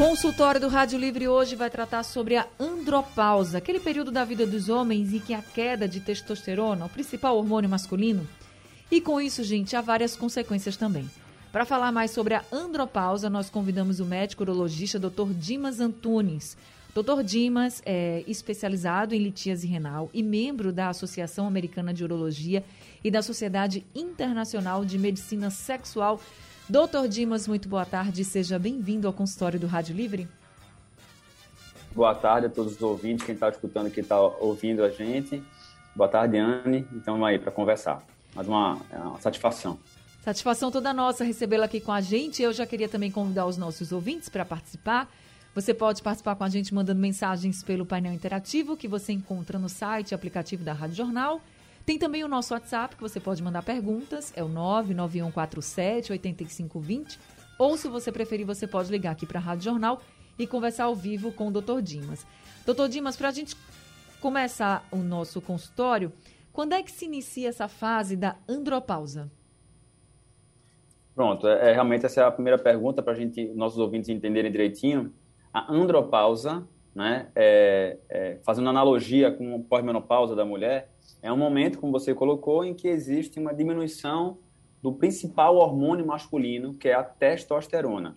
Consultório do Rádio Livre hoje vai tratar sobre a andropausa, aquele período da vida dos homens em que a queda de testosterona, o principal hormônio masculino, e com isso, gente, há várias consequências também. Para falar mais sobre a andropausa, nós convidamos o médico urologista Dr. Dimas Antunes. Dr. Dimas é especializado em litíase renal e membro da Associação Americana de Urologia e da Sociedade Internacional de Medicina Sexual Doutor Dimas, muito boa tarde. Seja bem-vindo ao consultório do Rádio Livre. Boa tarde a todos os ouvintes, quem está escutando aqui está ouvindo a gente. Boa tarde, Anne. Então, aí para conversar. Mais uma, é uma satisfação. Satisfação toda nossa recebê-la aqui com a gente. Eu já queria também convidar os nossos ouvintes para participar. Você pode participar com a gente mandando mensagens pelo painel interativo que você encontra no site e aplicativo da Rádio Jornal tem também o nosso WhatsApp, que você pode mandar perguntas, é o 99147 8520. Ou, se você preferir, você pode ligar aqui para a Rádio Jornal e conversar ao vivo com o Dr. Dimas. Doutor Dimas, para a gente começar o nosso consultório, quando é que se inicia essa fase da andropausa? Pronto, é, é realmente essa é a primeira pergunta para a gente, nossos ouvintes entenderem direitinho. A andropausa, né, é, é, fazendo analogia com a pós-menopausa da mulher, é um momento, como você colocou, em que existe uma diminuição do principal hormônio masculino, que é a testosterona.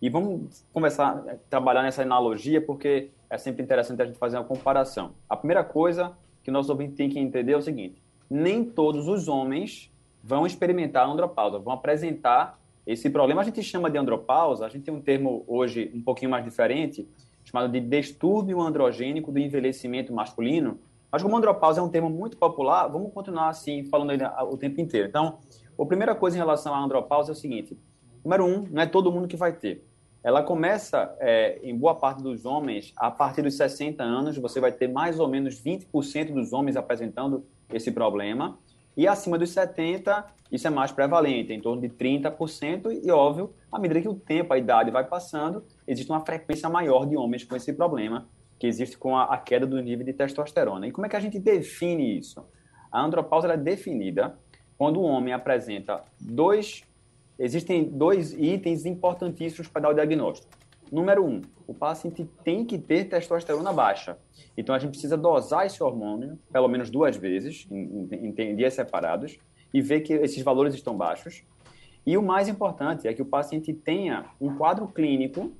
E vamos começar a trabalhar nessa analogia, porque é sempre interessante a gente fazer uma comparação. A primeira coisa que nós ouvinte tem que entender é o seguinte: nem todos os homens vão experimentar andropausa, vão apresentar esse problema. A gente chama de andropausa, a gente tem um termo hoje um pouquinho mais diferente, chamado de distúrbio androgênico do envelhecimento masculino, mas como andropausa é um termo muito popular, vamos continuar assim, falando aí o tempo inteiro. Então, a primeira coisa em relação à andropausa é o seguinte: número um, não é todo mundo que vai ter. Ela começa, é, em boa parte dos homens, a partir dos 60 anos, você vai ter mais ou menos 20% dos homens apresentando esse problema. E acima dos 70, isso é mais prevalente, em torno de 30%. E, óbvio, à medida que o tempo, a idade vai passando, existe uma frequência maior de homens com esse problema que existe com a, a, queda do nível de testosterona. E como é que a gente define isso? A andropausa é definida quando o homem apresenta dois. Existem dois itens importantíssimos para dar o diagnóstico. Número um, o paciente tem que ter testosterona baixa. Então a gente precisa dosar esse hormônio pelo menos duas vezes, em, em, em dias separados, e ver que esses valores estão baixos. E o mais importante é que o paciente tenha um quadro clínico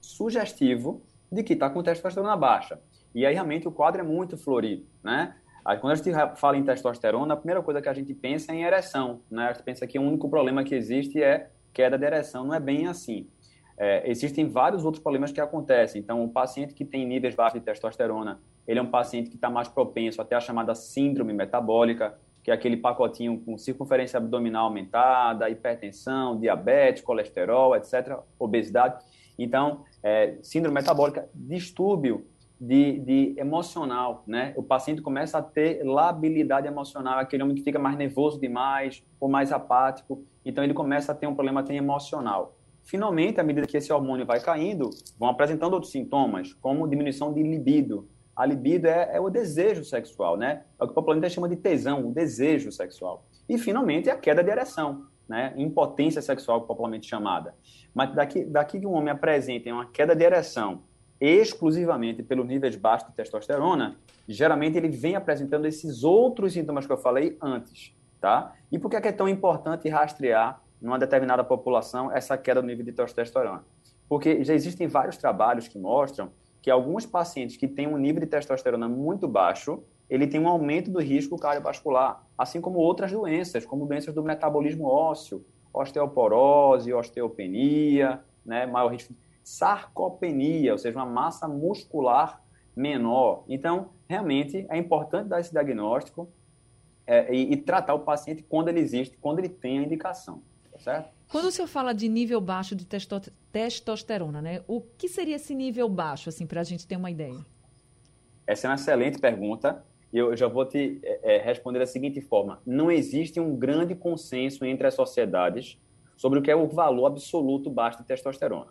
sugestivo de que está com testosterona baixa. E aí realmente o quadro é muito florido, né? Aí, quando a gente fala em testosterona, a primeira coisa que a gente pensa é em ereção, né? A gente pensa que o único problema que existe é queda de ereção, não é bem assim. É, existem vários outros problemas que acontecem. Então, o paciente que tem níveis baixos de testosterona, ele é um paciente que está mais propenso até a chamada síndrome metabólica, que é aquele pacotinho com circunferência abdominal aumentada, hipertensão, diabetes, colesterol, etc., obesidade. Então, é, síndrome metabólica, distúrbio de, de, emocional, né? O paciente começa a ter labilidade emocional, aquele homem que fica mais nervoso demais ou mais apático, então ele começa a ter um problema até emocional. Finalmente, à medida que esse hormônio vai caindo, vão apresentando outros sintomas, como diminuição de libido. A libido é, é o desejo sexual, né? É o que o popularmente chama de tesão, o desejo sexual. E, finalmente, a queda de ereção, né? Impotência sexual, popularmente chamada. Mas daqui, daqui que um homem apresenta uma queda de ereção exclusivamente pelos níveis baixos de testosterona, geralmente ele vem apresentando esses outros sintomas que eu falei antes, tá? E por que é tão importante rastrear numa determinada população essa queda do nível de testosterona? Porque já existem vários trabalhos que mostram que alguns pacientes que têm um nível de testosterona muito baixo, ele tem um aumento do risco cardiovascular, assim como outras doenças, como doenças do metabolismo ósseo, osteoporose, osteopenia, né, maior risco de sarcopenia, ou seja, uma massa muscular menor. Então, realmente é importante dar esse diagnóstico é, e, e, tratar o paciente quando ele existe, quando ele tem a indicação, tá certo? Quando o senhor fala de nível baixo de testo testosterona, né? O que seria esse nível baixo, assim, para a gente ter uma ideia? Essa é uma excelente pergunta. Eu já vou te é, responder da seguinte forma: não existe um grande consenso entre as sociedades sobre o que é o valor absoluto baixo de testosterona.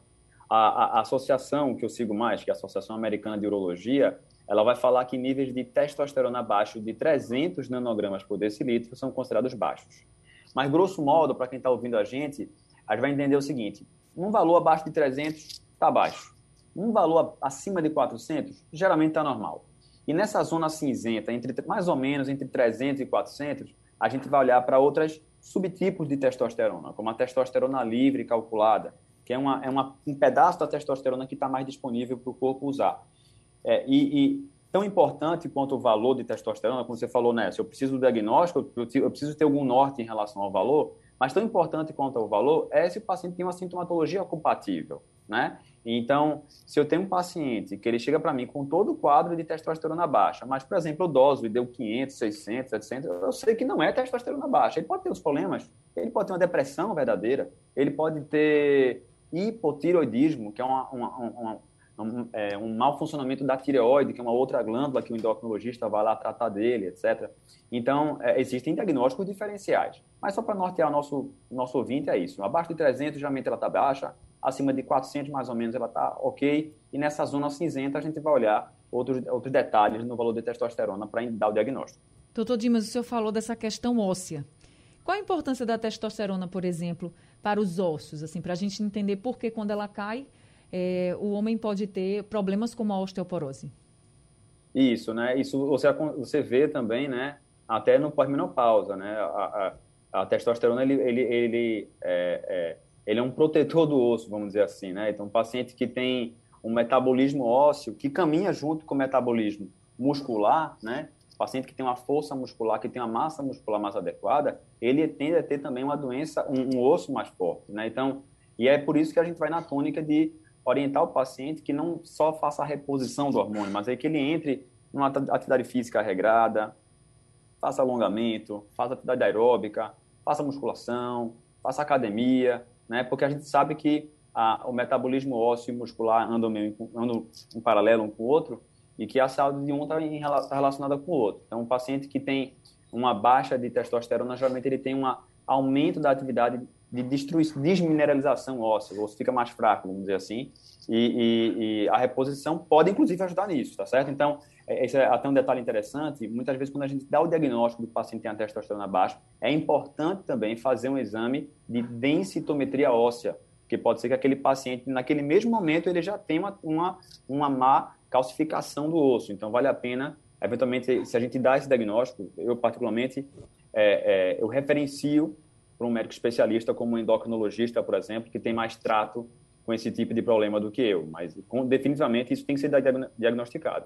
A, a, a, associação que eu sigo mais, que é a Associação Americana de Urologia, ela vai falar que níveis de testosterona abaixo de 300 nanogramas por decilitro são considerados baixos. Mas, grosso modo, para quem está ouvindo a gente, a gente vai entender o seguinte: um valor abaixo de 300 está baixo. Um valor acima de 400 geralmente está normal. E nessa zona cinzenta, entre mais ou menos entre 300 e 400, a gente vai olhar para outros subtipos de testosterona, como a testosterona livre calculada, que é, uma, é uma, um pedaço da testosterona que está mais disponível para o corpo usar. É, e, e, tão importante quanto o valor de testosterona, como você falou, né? Se eu preciso do diagnóstico, eu, preciso ter algum norte em relação ao valor, mas tão importante quanto o valor é se o paciente tem uma sintomatologia compatível, né? Então, se eu tenho um paciente que ele chega para mim com todo o quadro de testosterona baixa, mas, por exemplo, o doso e deu 500, 600, 700, eu sei que não é testosterona baixa. Ele pode ter os problemas, ele pode ter uma depressão verdadeira, ele pode ter hipotiroidismo, que é uma, uma, uma, um, é, um mau funcionamento da tireoide, que é uma outra glândula que o endocrinologista vai lá tratar dele, etc. Então, é, existem diagnósticos diferenciais. Mas só para nortear o nosso, nosso ouvinte é isso. Abaixo de 300, geralmente ela está baixa. Acima de 400, mais ou menos, ela está ok. E nessa zona cinzenta, a gente vai olhar outros, outros detalhes no valor de testosterona para dar o diagnóstico. Doutor Dimas, o senhor falou dessa questão óssea. Qual a importância da testosterona, por exemplo, para os ossos, assim, para a gente entender por que quando ela cai, é, o homem pode ter problemas como a osteoporose? Isso, né? Isso você, você vê também, né? Até no pós-menopausa, né? A, a, a, testosterona, ele, ele, ele, é, é, ele é um protetor do osso, vamos dizer assim, né? Então, um paciente que tem um metabolismo ósseo que caminha junto com o metabolismo muscular, né? paciente que tem uma força muscular, que tem uma massa muscular mais adequada, ele tende a ter também uma doença, um, um osso mais forte, né? Então, e é por isso que a gente vai na tônica de orientar o paciente que não só faça a reposição do hormônio, mas aí que ele entre numa atividade física regrada, faça alongamento, faça atividade aeróbica, faça musculação, faça academia, né? Porque a gente sabe que a, o metabolismo ósseo e muscular andam, meio, andam em paralelo um com o outro e que a saúde de um está tá relacionada com o outro. Então, um paciente que tem uma baixa de testosterona, geralmente ele tem um aumento da atividade de desmineralização óssea, o osso fica mais fraco, vamos dizer assim, e, e, e, a reposição pode, inclusive, ajudar nisso, tá certo? Então, esse é até um detalhe interessante, muitas vezes quando a gente dá o diagnóstico do paciente tem a testosterona baixa, é importante também fazer um exame de densitometria óssea, porque pode ser que aquele paciente, naquele mesmo momento, ele já tenha uma, uma, uma má calcificação do osso, então vale a pena, eventualmente, se a gente dá esse diagnóstico, eu particularmente, é, é, eu referencio para um médico especialista como um endocrinologista, por exemplo, que tem mais trato com esse tipo de problema do que eu. Mas com, definitivamente isso tem que ser diagnosticado.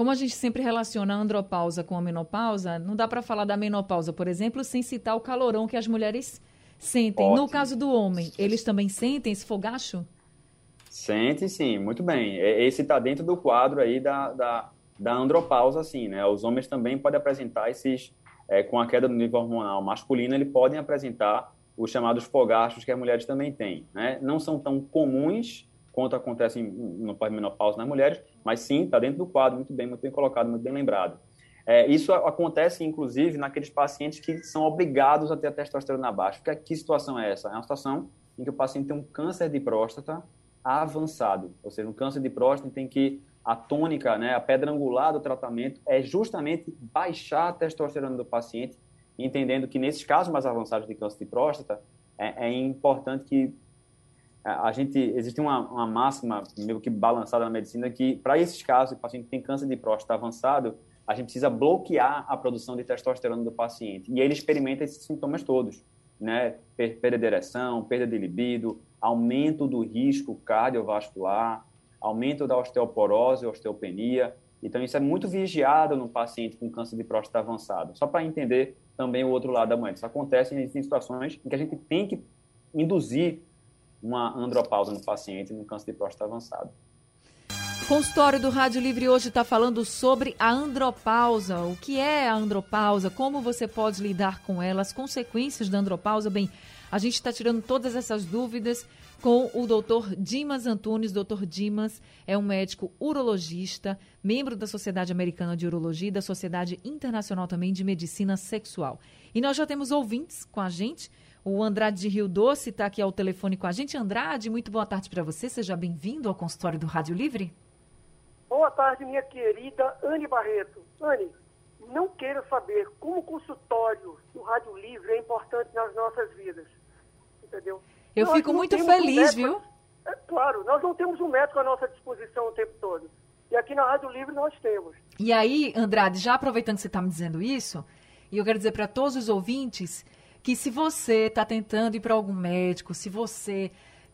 Como a gente sempre relaciona a andropausa com a menopausa, não dá para falar da menopausa, por exemplo, sem citar o calorão que as mulheres sentem. Ótimo. No caso do homem, eles também sentem esse fogacho? Sentem, sim, muito bem. Esse está dentro do quadro aí da, da, da andropausa, sim, né? Os homens também podem apresentar esses é, com a queda do nível hormonal masculino, eles podem apresentar os chamados fogachos que as mulheres também têm. Né? Não são tão comuns quanto acontece no pós-menopausa nas mulheres, mas sim, está dentro do quadro, muito bem, muito bem colocado, muito bem lembrado. É, isso acontece, inclusive, naqueles pacientes que são obrigados a ter a testosterona baixa. Que, que situação é essa? É uma situação em que o paciente tem um câncer de próstata avançado, ou seja, um câncer de próstata tem que a tônica, né, a pedra angular do tratamento é justamente baixar a testosterona do paciente, entendendo que nesses casos mais avançados de câncer de próstata, é, é importante que a gente existe uma, uma, máxima meio que balançada na medicina que para esses casos, o paciente tem câncer de próstata avançado, a gente precisa bloquear a produção de testosterona do paciente. E ele experimenta esses sintomas todos, né? Perda de ereção, perda de libido, aumento do risco cardiovascular, aumento da osteoporose, osteopenia. Então, isso é muito vigiado no paciente com câncer de próstata avançado. Só para entender também o outro lado da moeda. Isso acontece em situações em que a gente tem que induzir uma andropausa no paciente no câncer de próstata avançado. Consultório do Rádio Livre hoje está falando sobre a andropausa. O que é a andropausa? Como você pode lidar com ela? As consequências da andropausa? Bem, a gente está tirando todas essas dúvidas com o Dr. Dimas Antunes. Dr. Dimas é um médico urologista, membro da Sociedade Americana de Urologia e da Sociedade Internacional também de Medicina Sexual. E nós já temos ouvintes com a gente. O Andrade de Rio Doce está aqui ao telefone com a gente. Andrade, muito boa tarde para você. Seja bem-vindo ao consultório do Rádio Livre. Boa tarde, minha querida Anne Barreto. Anne, não queira saber como o consultório do Rádio Livre é importante nas nossas vidas. Entendeu? Eu nós fico muito feliz, um viu? É claro, nós não temos um médico à nossa disposição o tempo todo. E aqui na Rádio Livre nós temos. E aí, Andrade, já aproveitando que você está me dizendo isso, e eu quero dizer para todos os ouvintes que se você está tentando ir para algum médico, se você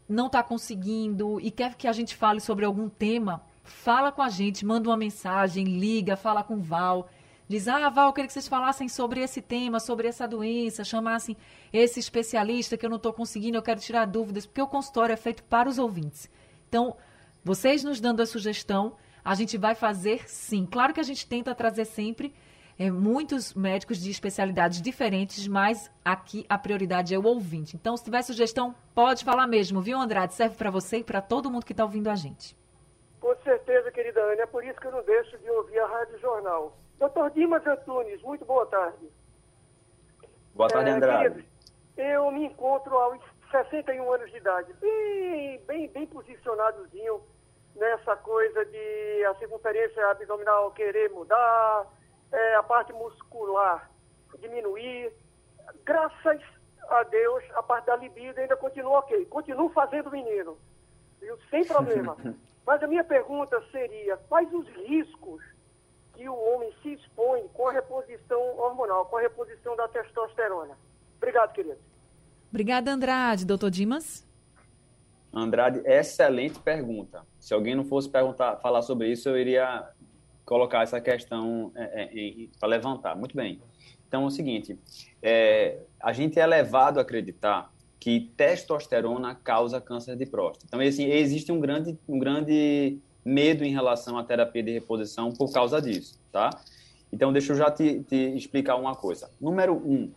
não está conseguindo e quer que a gente fale sobre algum tema, fala com a gente, manda uma mensagem, liga, fala com o Val. Diz, ah, Val, eu queria que vocês falassem sobre esse tema, sobre essa doença, chamassem esse especialista que eu não estou conseguindo, eu quero tirar dúvidas, porque o consultório é feito para os ouvintes. Então, vocês nos dando a sugestão, a gente vai fazer sim. Claro que a gente tenta trazer sempre é, muitos médicos de especialidades diferentes, mas aqui a prioridade é o ouvinte. Então, se tiver sugestão, pode falar mesmo, viu, Andrade? Serve para você e para todo mundo que está ouvindo a gente. Com certeza, querida Ana. É por isso que eu não deixo de ouvir a Rádio Jornal. Doutor Dimas Antunes, muito boa tarde. Boa tarde, é, Andrade. eu me encontro aos 61 anos de idade, bem, bem, bem posicionadozinho nessa coisa de a circunferência abdominal querer mudar, é, a parte muscular diminuir. Graças a Deus, a parte da libido ainda continua ok. Continuo fazendo menino, viu? sem problema. Mas a minha pergunta seria, quais os riscos que o homem se expõe com a reposição hormonal, com a reposição da testosterona. Obrigado, querido. Obrigada, Andrade. Doutor Dimas? Andrade, excelente pergunta. Se alguém não fosse perguntar, falar sobre isso, eu iria colocar essa questão é, é, para levantar. Muito bem. Então, é o seguinte, é, a gente é levado a acreditar que testosterona causa câncer de próstata. Então, assim, existe um grande, um grande medo em relação à terapia de reposição por causa disso, tá? Então, deixa eu já te, te explicar uma coisa. Número um,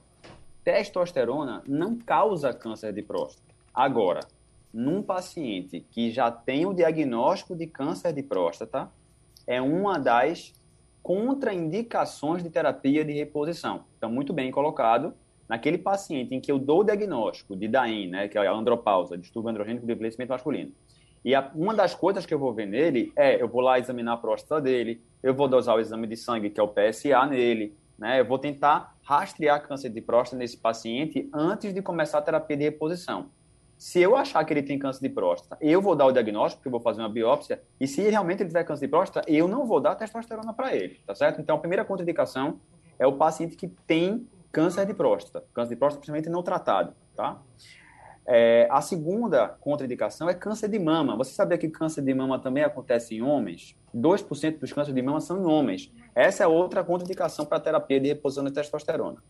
testosterona não causa câncer de próstata. Agora, num paciente que já tem o diagnóstico de câncer de próstata, é uma das contraindicações de terapia de reposição. Então, muito bem colocado. Naquele paciente em que eu dou o diagnóstico de DAIN, né, que é a andropausa, distúrbio androgênico do envelhecimento masculino, e a, uma das coisas que eu vou ver nele é, eu vou lá examinar a próstata dele, eu vou dosar o exame de sangue, que é o PSA nele, né? Eu vou tentar rastrear câncer de próstata nesse paciente antes de começar a terapia de reposição. Se eu achar que ele tem câncer de próstata, eu vou dar o diagnóstico, porque eu vou fazer uma biópsia, e se realmente ele tiver câncer de próstata, eu não vou dar testosterona para ele, tá certo? Então, a primeira contraindicação é o paciente que tem câncer de próstata, câncer de próstata principalmente não tratado, tá? É, a segunda contraindicação é câncer de mama. Você sabia que câncer de mama também acontece em homens? 2% dos cânceres de mama são em homens. Essa é outra contraindicação para a terapia de reposição de testosterona.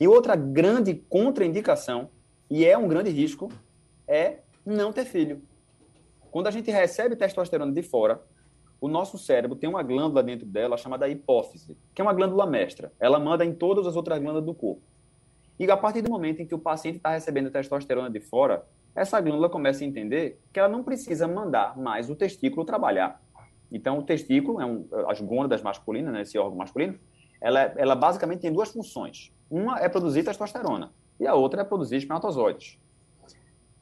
E outra grande contraindicação, e é um grande risco, é não ter filho. Quando a gente recebe testosterona de fora, o nosso cérebro tem uma glândula dentro dela chamada hipófise, que é uma glândula mestra. Ela manda em todas as outras glândulas do corpo. E a partir do momento em que o paciente está recebendo testosterona de fora, essa glândula começa a entender que ela não precisa mandar mais o testículo trabalhar. Então, o testículo, é um, as gônadas masculinas, né, esse órgão masculino, ela, ela basicamente tem duas funções. Uma é produzir testosterona e a outra é produzir espermatozoides.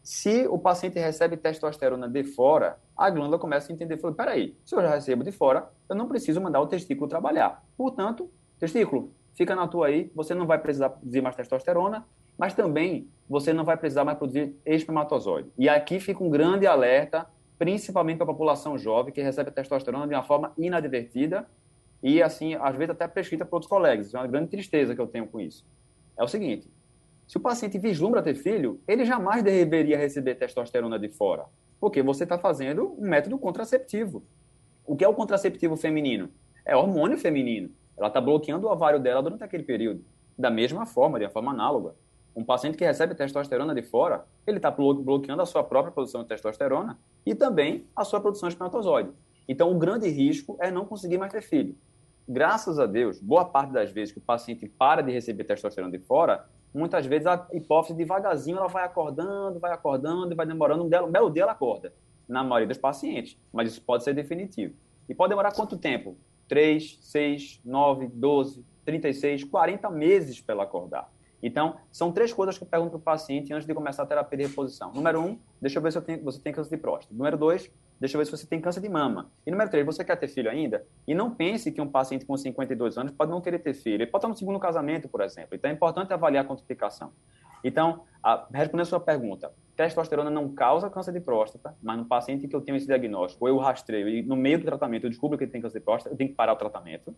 Se o paciente recebe testosterona de fora, a glândula começa a entender, fala, peraí, se eu já recebo de fora, eu não preciso mandar o testículo trabalhar. Portanto, testículo, fica na tua aí, você não vai precisar produzir mais testosterona, mas também você não vai precisar mais produzir espermatozoide. E aqui fica um grande alerta, principalmente para a população jovem que recebe testosterona de uma forma inadvertida e, assim, às vezes até prescrita por outros colegas. É uma grande tristeza que eu tenho com isso. É o seguinte, se o paciente vislumbra ter filho, ele jamais deveria receber testosterona de fora, porque você está fazendo um método contraceptivo. O que é o contraceptivo feminino? É hormônio feminino. Ela está bloqueando o ovário dela durante aquele período. Da mesma forma, de uma forma análoga. Um paciente que recebe testosterona de fora, ele está bloqueando a sua própria produção de testosterona e também a sua produção de espermatozoide. Então, o grande risco é não conseguir mais ter filho. Graças a Deus, boa parte das vezes que o paciente para de receber testosterona de fora, muitas vezes a hipófise devagarzinho ela vai acordando, vai acordando, vai demorando, um belo, belo dia ela acorda, na maioria dos pacientes, mas isso pode ser definitivo. E pode demorar quanto tempo? 3, 6, 9, 12, 36, 40 meses para ela acordar. Então, são três coisas que eu pergunto para o paciente antes de começar a terapia de reposição. Número um, deixa eu ver se tenho, você tem câncer de próstata. Número dois, deixa eu ver se você tem câncer de mama. E número três, você quer ter filho ainda? E não pense que um paciente com 52 anos pode não querer ter filho. Ele pode estar no segundo casamento, por exemplo. Então, é importante avaliar a quantificação. Então, a, respondendo a sua pergunta, testosterona não causa câncer de próstata, mas no paciente que eu tenho esse diagnóstico, ou eu rastreio e no meio do tratamento eu descubro que ele tem câncer de próstata, eu tenho que parar o tratamento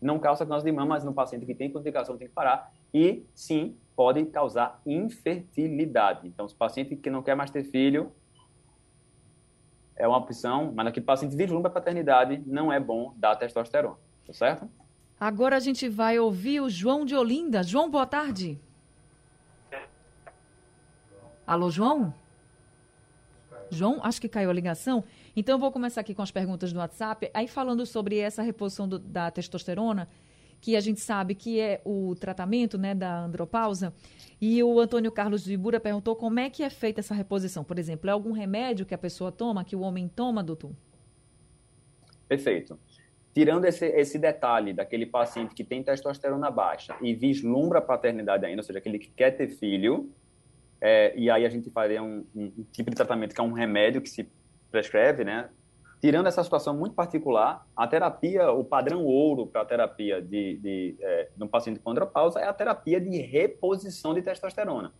não causa câncer de mama, mas no paciente que tem complicação tem que parar. E, sim, pode causar infertilidade. Então, se o paciente que não quer mais ter filho, é uma opção, mas naquele paciente vislumbra a paternidade, não é bom dar testosterona, tá certo? Agora a gente vai ouvir o João de Olinda. João, boa tarde. Alô, João? João, acho que caiu a ligação. Então, eu vou começar aqui com as perguntas do WhatsApp. Aí, falando sobre essa reposição do, da testosterona, que a gente sabe que é o tratamento né, da andropausa. E o Antônio Carlos de Ibura perguntou como é que é feita essa reposição. Por exemplo, é algum remédio que a pessoa toma, que o homem toma, doutor? Perfeito. Tirando esse, esse detalhe daquele paciente que tem testosterona baixa e vislumbra a paternidade ainda, ou seja, aquele que quer ter filho, é, e aí a gente faria um, um, tipo de tratamento que é um remédio que se prescreve, né? Tirando essa situação muito particular, a terapia, o padrão ouro para a terapia de, de, é, de um paciente com andropausa é a terapia de reposição de testosterona.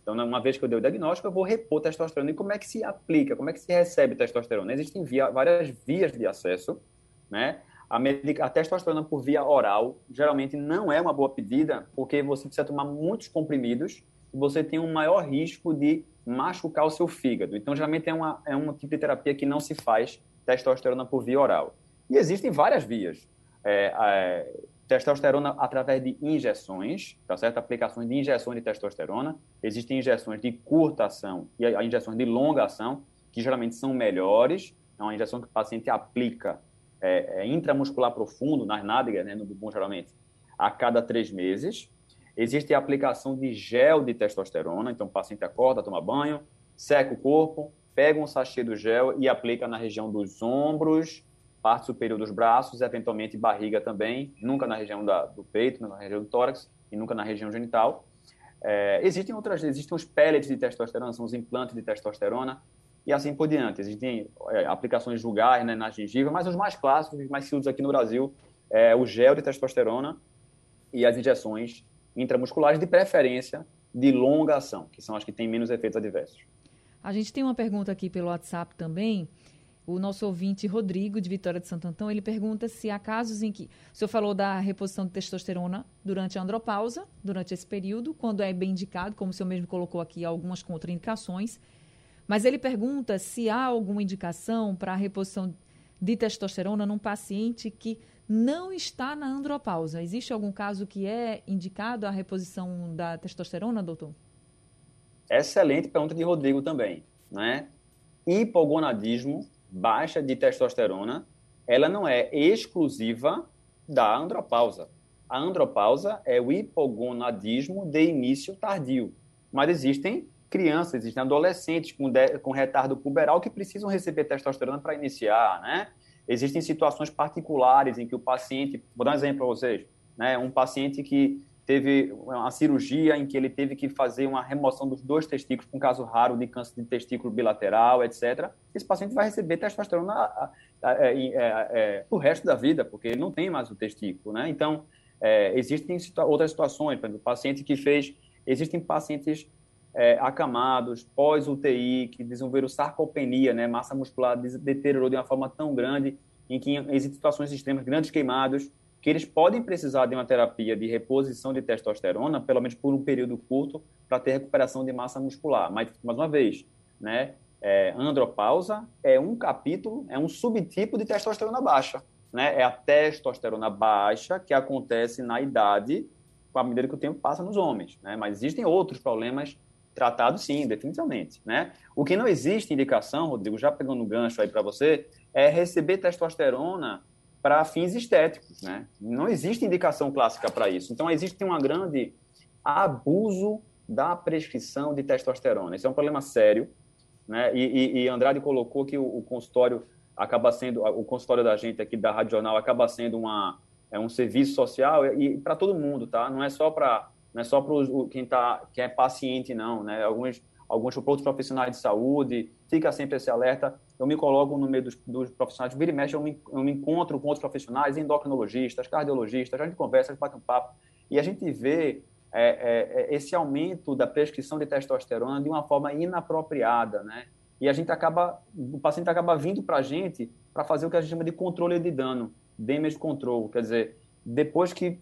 Então, uma vez que eu dei o diagnóstico, eu vou repor testosterona. E como é que se aplica? Como é que se recebe testosterona? Existem via, várias vias de acesso, né? A, medica, a, testosterona por via oral geralmente não é uma boa pedida, porque você precisa tomar muitos comprimidos e você tem um maior risco de machucar o seu fígado. Então, geralmente é, uma, é um tipo de terapia que não se faz testosterona por via oral. E existem várias vias. É, é, testosterona através de injeções, tá certo? Aplicações de injeções de testosterona. Existem injeções de curta ação e injeções de longa ação, que geralmente são melhores. É uma injeção que o paciente aplica é, é intramuscular profundo, nas nádegas, né, no bumbum geralmente, a cada três meses. Existe a aplicação de gel de testosterona, então o paciente acorda, toma banho, seca o corpo, pega um sachê do gel e aplica na região dos ombros, parte superior dos braços, eventualmente barriga também, nunca na região da, do peito, na região do tórax e nunca na região genital. É, existem outras, existem os pellets de testosterona, são os implantes de testosterona e assim por diante. Existem é, aplicações vulgares né, na gengiva, mas os mais clássicos, os mais usados aqui no Brasil, é o gel de testosterona e as injeções intramusculares, de preferência de longa ação, que são as que têm menos efeitos adversos. A gente tem uma pergunta aqui pelo WhatsApp também. O nosso ouvinte Rodrigo, de Vitória de Santo Antão, ele pergunta se há casos em que. O senhor falou da reposição de testosterona durante a andropausa, durante esse período, quando é bem indicado, como o senhor mesmo colocou aqui, algumas contraindicações. Mas ele pergunta se há alguma indicação para a reposição de testosterona num paciente que não está na andropausa. Existe algum caso que é indicado a reposição da testosterona, doutor? Excelente pergunta de Rodrigo também, né? Hipogonadismo, baixa de testosterona, ela não é exclusiva da andropausa. A andropausa é o hipogonadismo de início tardio, mas existem crianças, existem adolescentes com, de, com retardo puberal que precisam receber testosterona para iniciar, né? Existem situações particulares em que o paciente, vou dar um exemplo para vocês, né? Um paciente que teve uma cirurgia em que ele teve que fazer uma remoção dos dois testículos, um caso raro de câncer de testículo bilateral, etc. Esse paciente vai receber testosterona é, é, é, o resto da vida, porque ele não tem mais o testículo, né? Então, é, existem outras situações, por exemplo, paciente que fez, existem pacientes é, acamados, pós-UTI, que desenvolveram sarcopenia, né, massa muscular deteriorou de uma forma tão grande, em que existem situações extremas, grandes queimados, que eles podem precisar de uma terapia de reposição de testosterona, pelo menos por um período curto, para ter recuperação de massa muscular. Mas, mais uma vez, né, é, andropausa é um capítulo, é um subtipo de testosterona baixa. Né? É a testosterona baixa que acontece na idade, com a medida que o tempo passa nos homens. Né? Mas existem outros problemas Tratado, sim, definitivamente. Né? O que não existe indicação, Rodrigo, já pegando o gancho aí para você, é receber testosterona para fins estéticos. Né? Não existe indicação clássica para isso. Então, existe uma grande abuso da prescrição de testosterona. Isso é um problema sério, né? E, e, e Andrade colocou que o, o, consultório acaba sendo, o consultório da gente aqui da Rádio Jornal acaba sendo uma, é um serviço social e, e para todo mundo, tá? Não é só para não é só para quem tá, quem é paciente não, né? Alguns alguns outros profissionais de saúde, fica sempre esse alerta. Eu me coloco no meio dos, dos profissionais, vira e mexe, eu me, eu me encontro com outros profissionais, endocrinologistas, cardiologistas, a gente conversa, a gente bate um papo, e a gente vê é, é, é, esse aumento da prescrição de testosterona de uma forma inapropriada, né? E a gente acaba, o paciente acaba vindo para a gente para fazer o que a gente chama de controle de dano, damage control, quer dizer, depois que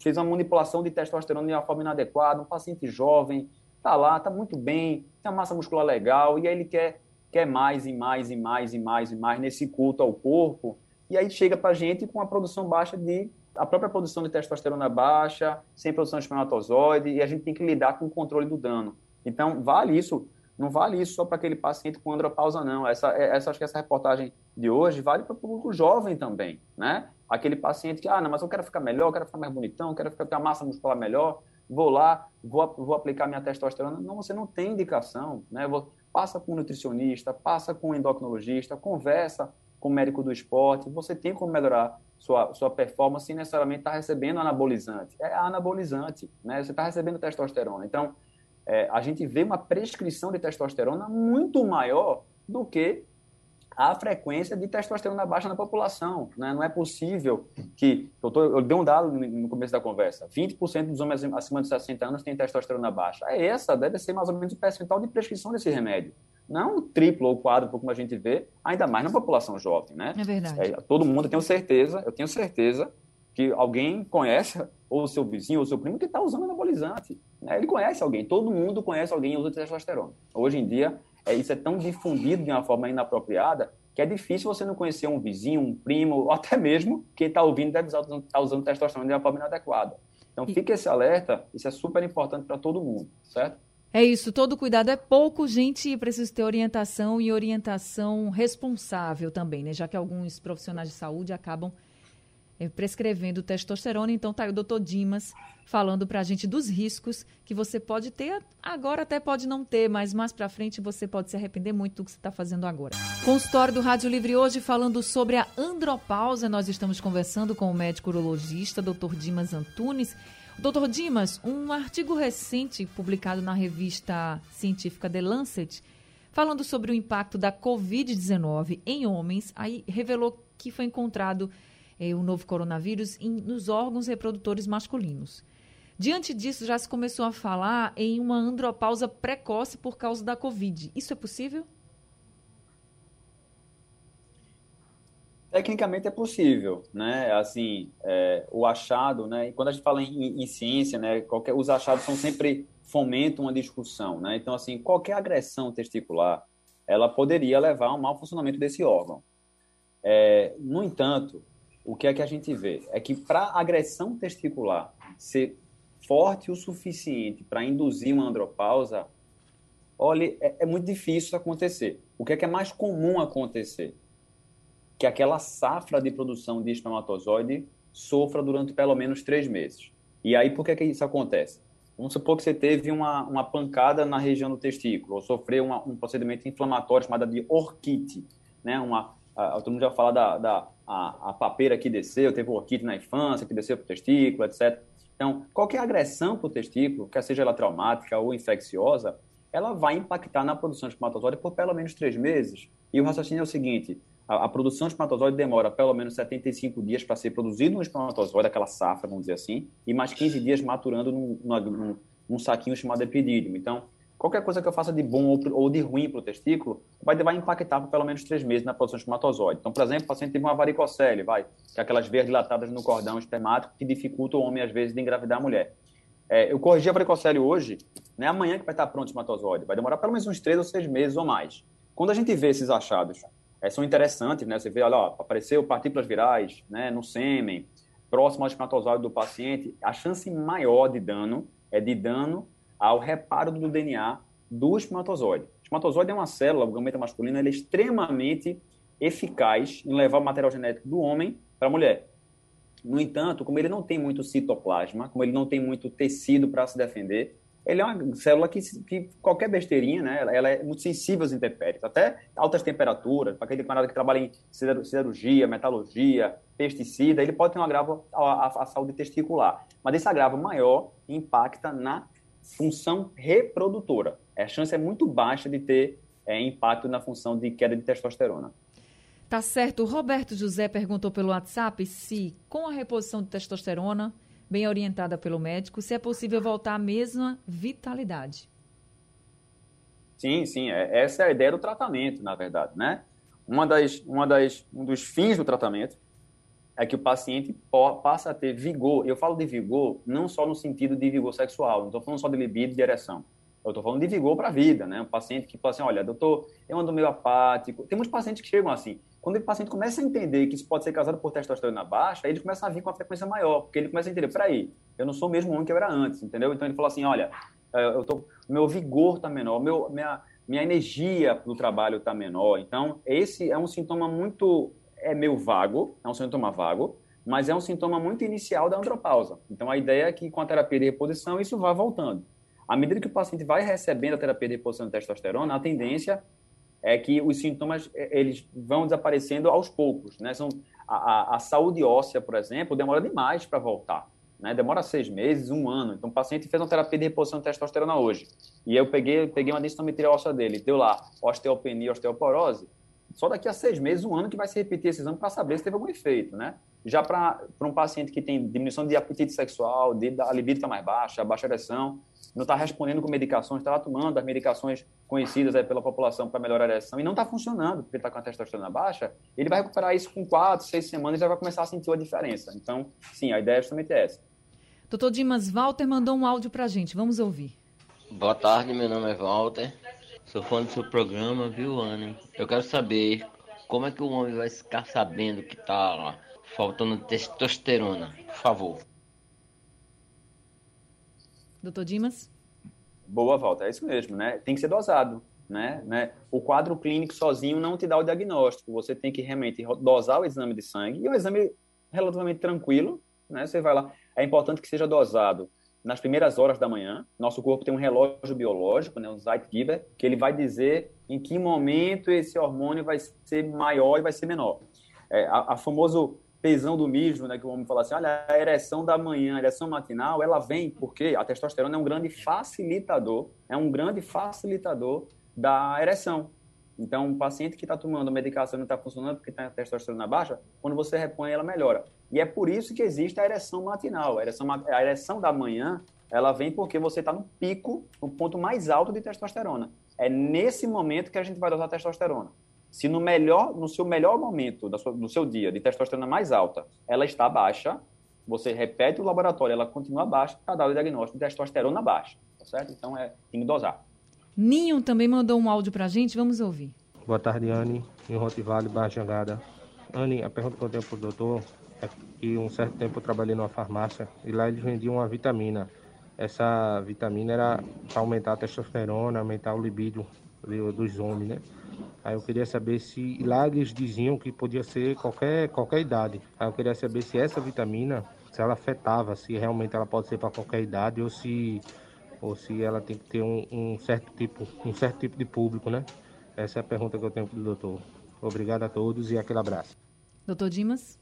fez uma manipulação de testosterona de uma forma inadequada, um paciente jovem, tá lá, tá muito bem, tem uma massa muscular legal, e aí ele quer, quer mais e mais e mais e mais e mais nesse culto ao corpo, e aí chega para a gente com uma produção baixa de a própria produção de testosterona baixa, sem produção de espermatozoide, e a gente tem que lidar com o controle do dano. Então, vale isso, não vale isso só para aquele paciente com andropausa, não. Essa, é, essa, acho que essa reportagem de hoje vale para o público jovem também, né? Aquele paciente que, ah, não, mas eu quero ficar melhor, eu quero ficar mais bonitão, eu quero ficar com a massa muscular melhor, vou lá, vou, vou aplicar minha testosterona. Não, você não tem indicação, né? Passa com um nutricionista, passa com um endocrinologista, conversa com o médico do esporte, você tem como melhorar sua, sua performance sem necessariamente estar tá recebendo anabolizante. É anabolizante, né? Você está recebendo testosterona. Então, é, a gente vê uma prescrição de testosterona muito maior do que a frequência de testosterona baixa na população. Né? Não é possível que. Eu, tô, eu dei um dado no começo da conversa: 20% dos homens acima de 60 anos têm testosterona baixa. É essa, deve ser mais ou menos o percentual de prescrição desse remédio não triplo ou quádruplo como a gente vê, ainda mais na população jovem, né? É verdade. É, todo mundo, eu tenho certeza, eu tenho certeza que alguém conhece, ou o seu vizinho, ou o seu primo, que está usando anabolizante. Né? Ele conhece alguém, todo mundo conhece alguém que usa testosterona. Hoje em dia, é, isso é tão difundido de uma forma inapropriada que é difícil você não conhecer um vizinho, um primo, ou até mesmo quem está ouvindo deve estar usando, tá usando testosterona de uma forma inadequada. Então, fique esse alerta, isso é super importante para todo mundo, certo? É isso, todo cuidado é pouco, gente, precisa ter orientação e orientação responsável também, né? Já que alguns profissionais de saúde acabam prescrevendo testosterona. Então tá aí o doutor Dimas falando para a gente dos riscos que você pode ter, agora até pode não ter, mas mais para frente você pode se arrepender muito do que você está fazendo agora. Consultório do Rádio Livre hoje falando sobre a andropausa. Nós estamos conversando com o médico urologista, doutor Dimas Antunes. Doutor Dimas, um artigo recente publicado na revista científica The Lancet, falando sobre o impacto da Covid-19 em homens, aí revelou que foi encontrado eh, o novo coronavírus em, nos órgãos reprodutores masculinos. Diante disso, já se começou a falar em uma andropausa precoce por causa da Covid. Isso é possível? Tecnicamente é possível, né? Assim, é, o achado, né? E quando a gente fala em, em, ciência, né? Qualquer, os achados são sempre fomentam uma discussão, né? Então, assim, qualquer agressão testicular, ela poderia levar a um mau funcionamento desse órgão. É, no entanto, o que é que a gente vê é que para agressão testicular ser forte o suficiente para induzir uma andropausa, olha, é, é muito difícil acontecer. O que é que é mais comum acontecer? que aquela safra de produção de espermatozoide sofra durante pelo menos três meses. E aí, por que, que isso acontece? Vamos supor que você teve uma, uma pancada na região do testículo, ou sofreu uma, um procedimento inflamatório chamado de orquite, né? Uma, a, todo mundo já fala da, da a, a papeira que desceu, teve orquite na infância, que desceu para o testículo, etc. Então, qualquer agressão para o testículo, quer seja ela traumática ou infecciosa, ela vai impactar na produção de espermatozoide por pelo menos três meses. E o raciocínio é o seguinte: a, a, produção de espermatozoide demora pelo menos 75 dias para ser produzido um espermatozoide, aquela safra, vamos dizer assim, e mais 15 dias maturando num, num, num saquinho chamado epidídimo. Então, qualquer coisa que eu faça de bom ou, de ruim para o testículo vai, vai impactar por pelo menos três meses na produção de espermatozoide. Então, por exemplo, o paciente teve uma varicocele, vai, que é aquelas veias dilatadas no cordão espermático que dificultam o homem, às vezes, de engravidar a mulher. É, eu corrigi a varicocele hoje, não é amanhã que vai estar pronto o espermatozoide, vai demorar pelo menos uns três ou seis meses ou mais. Quando a gente vê esses achados é, são interessantes, né? Você vê, olha, ó, apareceu partículas virais né, no sêmen, próximo ao espermatozoide do paciente, a chance maior de dano é de dano ao reparo do DNA do espermatozoide. O espermatozoide é uma célula, o gameta masculino, ele é extremamente eficaz em levar o material genético do homem para a mulher. No entanto, como ele não tem muito citoplasma, como ele não tem muito tecido para se defender, ele é uma célula que, que qualquer besteirinha, né, ela, ela, é muito sensível às intempéries, até altas temperaturas, para aquele camarada que trabalha em cirurgia, metalurgia, pesticida, ele pode ter um agravo à, à, à saúde testicular. Mas esse agravo maior impacta na função reprodutora. A chance é muito baixa de ter é, impacto na função de queda de testosterona. Tá certo. O Roberto José perguntou pelo WhatsApp se, com a reposição de testosterona, bem orientada pelo médico, se é possível voltar à mesma vitalidade. Sim, sim. É, essa é a ideia do tratamento, na verdade, né? Uma das, uma das, um dos fins do tratamento é que o paciente passa a ter vigor. Eu falo de vigor não só no sentido de vigor sexual, não estou falando só de libido e de ereção. Eu estou falando de vigor para a vida, né? Um paciente que fala assim, olha, doutor, eu ando meio apático. Tem muitos pacientes que chegam assim. Quando o paciente começa a entender que isso pode ser causado por testosterona baixa, ele começa a vir com uma frequência maior, porque ele começa a entender, peraí, eu não sou o mesmo homem que eu era antes, entendeu? Então ele fala assim, olha, é, eu tô, meu vigor está menor, meu, minha, minha energia do trabalho está menor. Então, esse é um sintoma muito é meio vago, é um sintoma vago, mas é um sintoma muito inicial da andropausa. Então, a ideia é que com a terapia de reposição isso vá voltando. À medida que o paciente vai recebendo a terapia de reposição de testosterona, a tendência é que os sintomas eles vão desaparecendo aos poucos. Né? São, a, a saúde óssea, por exemplo, demora demais para voltar. Né? Demora seis meses, um ano. Então, o paciente fez uma terapia de reposição de testosterona hoje. E eu peguei, peguei uma densitometria óssea dele, deu lá osteopenia, osteoporose só daqui a seis meses, um ano, que vai se repetir esse exame para saber se teve algum efeito, né? Já para um paciente que tem diminuição de apetite sexual, de, a libido está mais baixa, a baixa ereção, não está respondendo com medicações, está tomando as medicações conhecidas pela população para melhorar a ereção e não está funcionando, porque está com a testosterona baixa, ele vai recuperar isso com quatro, seis semanas e já vai começar a sentir a diferença. Então, sim, a ideia é justamente essa. Doutor Dimas, Walter mandou um áudio para a gente, vamos ouvir. Boa tarde, meu nome é Walter. Sou fã do seu programa, viu, Anne? Eu quero saber como é que o homem vai ficar sabendo que tá faltando testosterona. Por favor. Doutor Dimas? Boa volta, é isso mesmo, né? Tem que ser dosado, né? né? O quadro clínico sozinho não te dá o diagnóstico. Você tem que realmente dosar o exame de sangue e é um exame relativamente tranquilo, né? Você vai lá. É importante que seja dosado nas primeiras horas da manhã. Nosso corpo tem um relógio biológico, né, um Zeitgeber, que ele vai dizer em que momento esse hormônio vai ser maior e vai ser menor. É, a, a famoso pesão do mijo, né, que o homem fala assim, olha, a ereção da manhã, a ereção matinal, ela vem porque a testosterona é um grande facilitador, é um grande facilitador da ereção. Então, um paciente que está tomando medicação e não está funcionando porque tem a testosterona baixa, quando você repõe, ela melhora. E é por isso que existe a ereção matinal. A ereção, a ereção da manhã, ela vem porque você está no pico, no ponto mais alto de testosterona. É nesse momento que a gente vai dosar testosterona. Se no melhor, no seu melhor momento do seu, do seu dia de testosterona mais alta, ela está baixa, você repete o laboratório, ela continua baixa, para dar o diagnóstico de testosterona baixa, tá certo? Então é, tem que dosar. Ninho também mandou um áudio para a gente, vamos ouvir. Boa tarde, Anne, em Rotivale, Barra Jangada. Anne, a pergunta que eu tenho para o doutor é que um certo tempo eu trabalhei numa farmácia e lá eles vendiam uma vitamina. Essa vitamina era para aumentar a testosterona, aumentar o libido dos homens, né? Aí eu queria saber se lá eles diziam que podia ser qualquer, qualquer idade. Aí eu queria saber se essa vitamina, se ela afetava, se realmente ela pode ser para qualquer idade ou se, ou se ela tem que ter um, um, certo tipo, um certo tipo de público, né? Essa é a pergunta que eu tenho para o doutor. Obrigado a todos e aquele abraço. Doutor Dimas?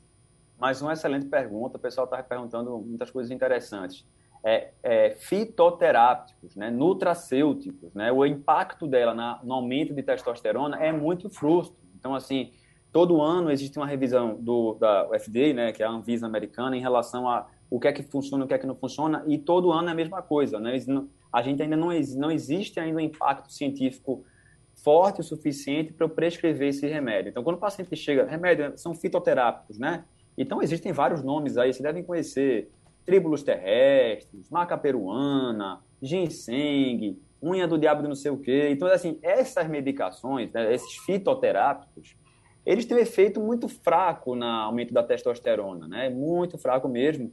Mais uma excelente pergunta. O pessoal está perguntando muitas coisas interessantes. É, é, fitoterápicos, né, nutracêuticos, né, o impacto dela na, no aumento de testosterona é muito frustro. Então, assim, todo ano existe uma revisão do, da FDA, né, que é a Anvisa americana, em relação a o que é que funciona, o que é que não funciona, e todo ano é a mesma coisa. Né? A gente ainda não, não existe ainda um impacto científico forte o suficiente para eu prescrever esse remédio. Então, quando o paciente chega, remédio são fitoterápicos, né? Então, existem vários nomes aí, vocês devem conhecer tríbulos terrestres, maca peruana, ginseng, unha do diabo de não sei o quê. Então, assim, essas medicações, né, esses fitoterápicos, eles têm um efeito muito fraco no aumento da testosterona, né? Muito fraco mesmo.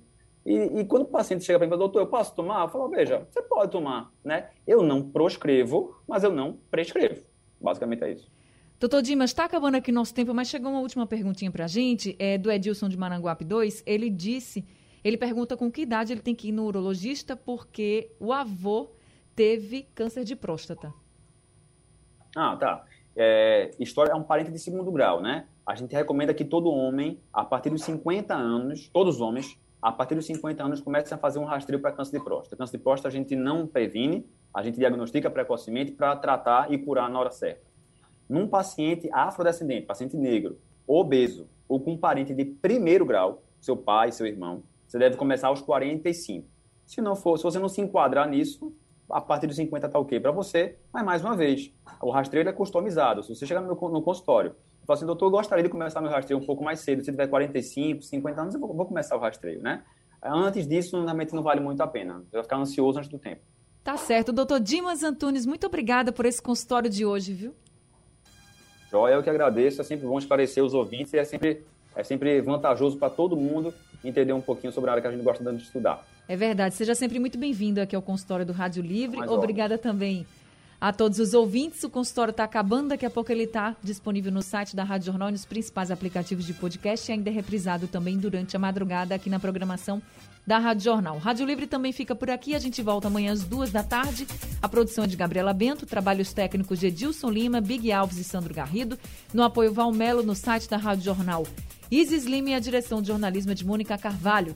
E, e quando o paciente chega para mim e fala, doutor, eu posso tomar? Eu falo, veja, você pode tomar, né? Eu não proscrevo, mas eu não prescrevo. Basicamente é isso. Doutor Dimas, está acabando aqui nosso tempo, mas chegou uma última perguntinha para a gente, é do Edilson de Maranguape 2. Ele disse, ele pergunta com que idade ele tem que ir no urologista porque o avô teve câncer de próstata. Ah, tá. É, história é um parente de segundo grau, né? A gente recomenda que todo homem, a partir dos 50 anos, todos os homens, a partir dos 50 anos, comecem a fazer um rastreio para câncer de próstata. Câncer de próstata a gente não previne, a gente diagnostica precocemente para tratar e curar na hora certa. Num paciente afrodescendente, paciente negro, obeso ou com parente de primeiro grau, seu pai, seu irmão, você deve começar aos 45. Se não for, se você não se enquadrar nisso, a partir dos 50 está ok para você, mas mais uma vez, o rastreio é customizado. Se você chegar no, no consultório falar assim, doutor, eu gostaria de começar meu rastreio um pouco mais cedo, se tiver 45, 50 anos, eu vou, vou começar o rastreio, né? Antes disso, normalmente não vale muito a pena. Você vai ficar ansioso antes do tempo. Tá certo. Doutor Dimas Antunes, muito obrigada por esse consultório de hoje, viu? Joia, eu que agradeço. É sempre bom esclarecer os ouvintes e é sempre, é sempre vantajoso para todo mundo entender um pouquinho sobre a área que a gente gosta de estudar. É verdade. Seja sempre muito bem-vindo aqui ao consultório do Rádio Livre. Mais Obrigada óbvio. também a todos os ouvintes. O consultório está acabando, daqui a pouco ele está disponível no site da Rádio Jornal e nos principais aplicativos de podcast e ainda é reprisado também durante a madrugada aqui na programação da Rádio Jornal. Rádio Livre também fica por aqui. A gente volta amanhã às duas da tarde. A produção é de Gabriela Bento, trabalhos técnicos de Edilson Lima, Big Alves e Sandro Garrido. No apoio Valmelo, no site da Rádio Jornal. Isis Lima e a direção de jornalismo é de Mônica Carvalho.